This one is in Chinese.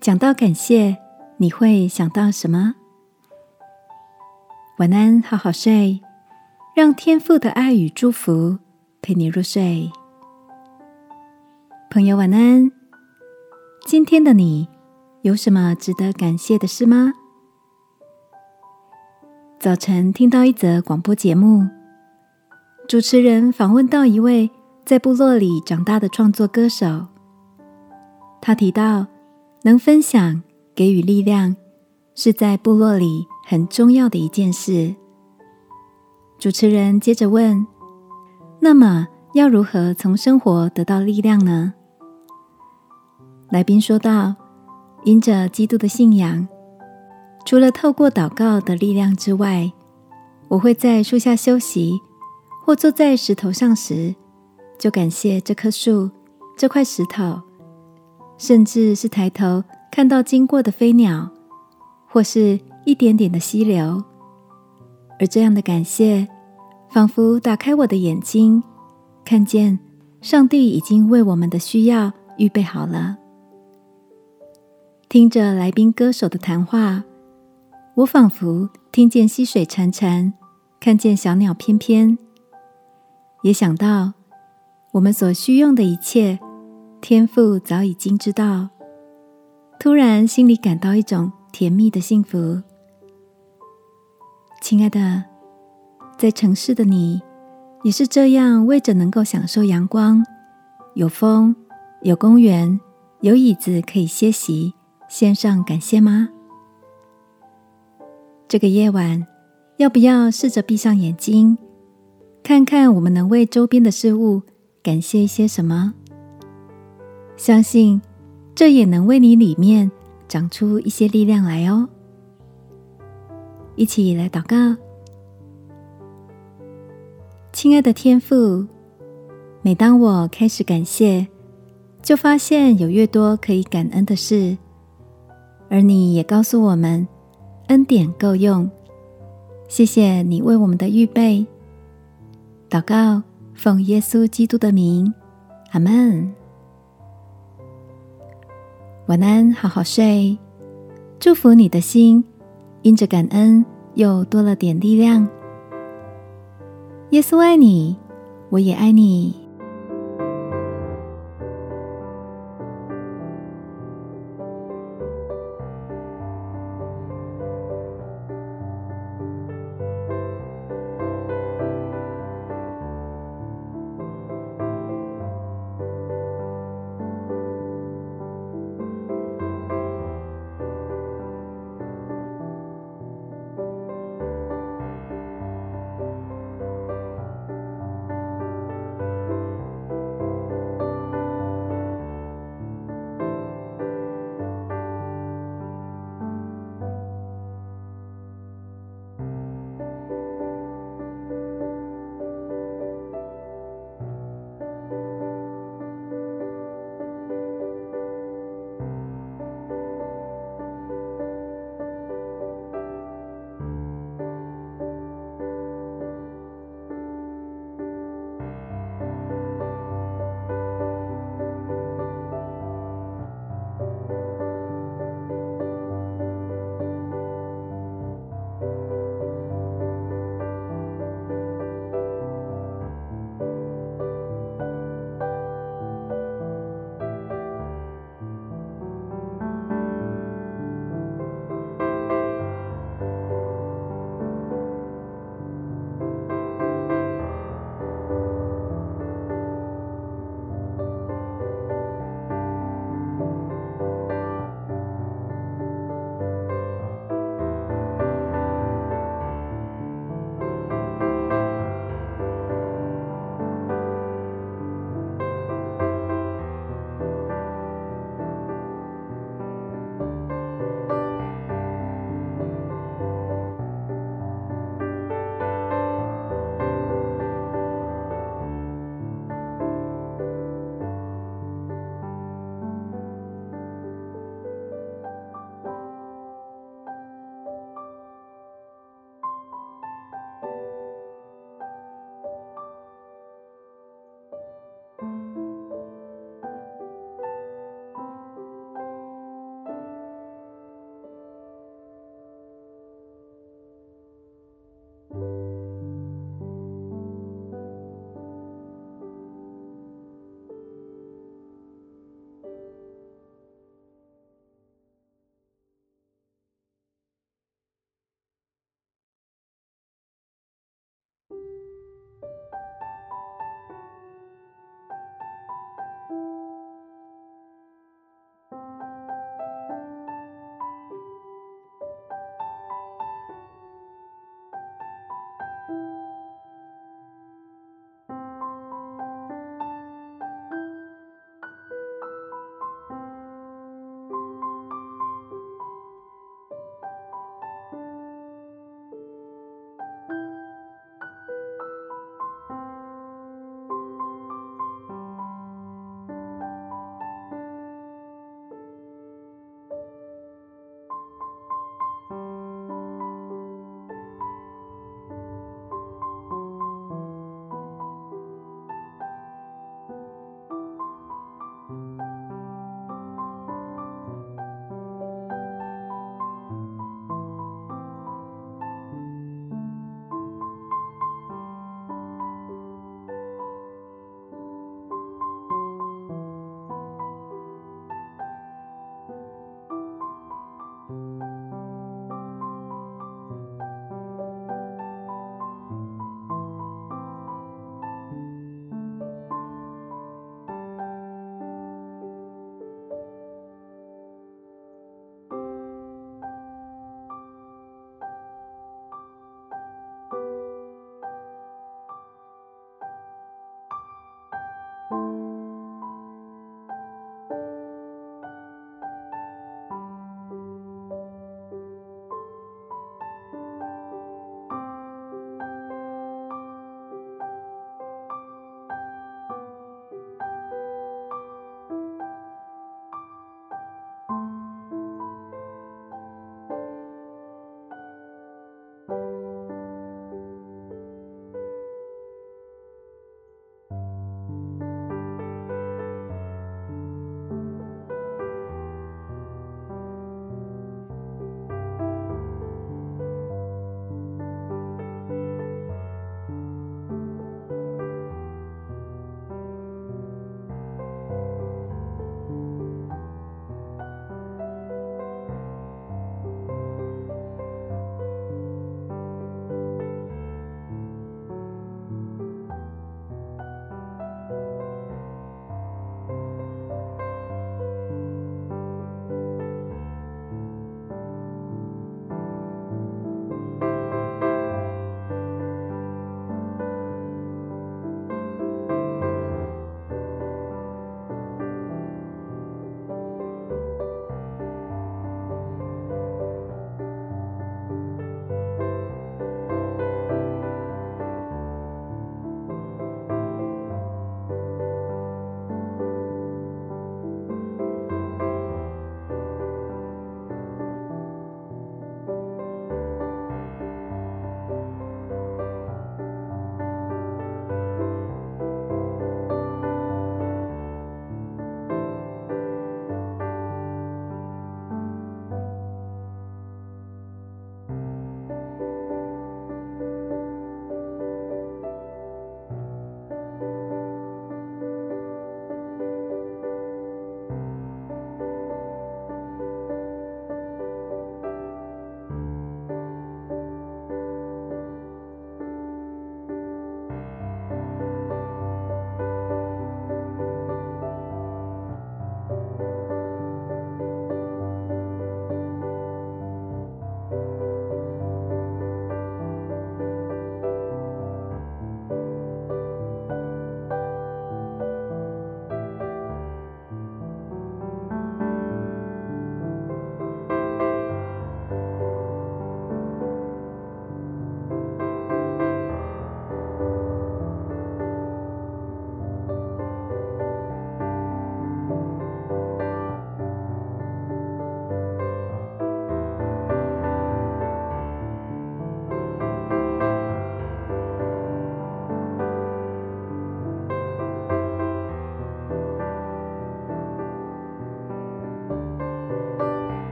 讲到感谢，你会想到什么？晚安，好好睡，让天父的爱与祝福陪你入睡。朋友，晚安。今天的你有什么值得感谢的事吗？早晨听到一则广播节目，主持人访问到一位在部落里长大的创作歌手，他提到。能分享、给予力量，是在部落里很重要的一件事。主持人接着问：“那么，要如何从生活得到力量呢？”来宾说道：“因着基督的信仰，除了透过祷告的力量之外，我会在树下休息，或坐在石头上时，就感谢这棵树、这块石头。”甚至是抬头看到经过的飞鸟，或是一点点的溪流，而这样的感谢，仿佛打开我的眼睛，看见上帝已经为我们的需要预备好了。听着来宾歌手的谈话，我仿佛听见溪水潺潺，看见小鸟翩翩，也想到我们所需用的一切。天父早已经知道，突然心里感到一种甜蜜的幸福。亲爱的，在城市的你，也是这样为着能够享受阳光、有风、有公园、有椅子可以歇息，献上感谢吗？这个夜晚，要不要试着闭上眼睛，看看我们能为周边的事物感谢一些什么？相信，这也能为你里面长出一些力量来哦。一起来祷告，亲爱的天父，每当我开始感谢，就发现有越多可以感恩的事，而你也告诉我们，恩典够用。谢谢你为我们的预备。祷告，奉耶稣基督的名，阿门。晚安，好好睡。祝福你的心，因着感恩又多了点力量。耶稣爱你，我也爱你。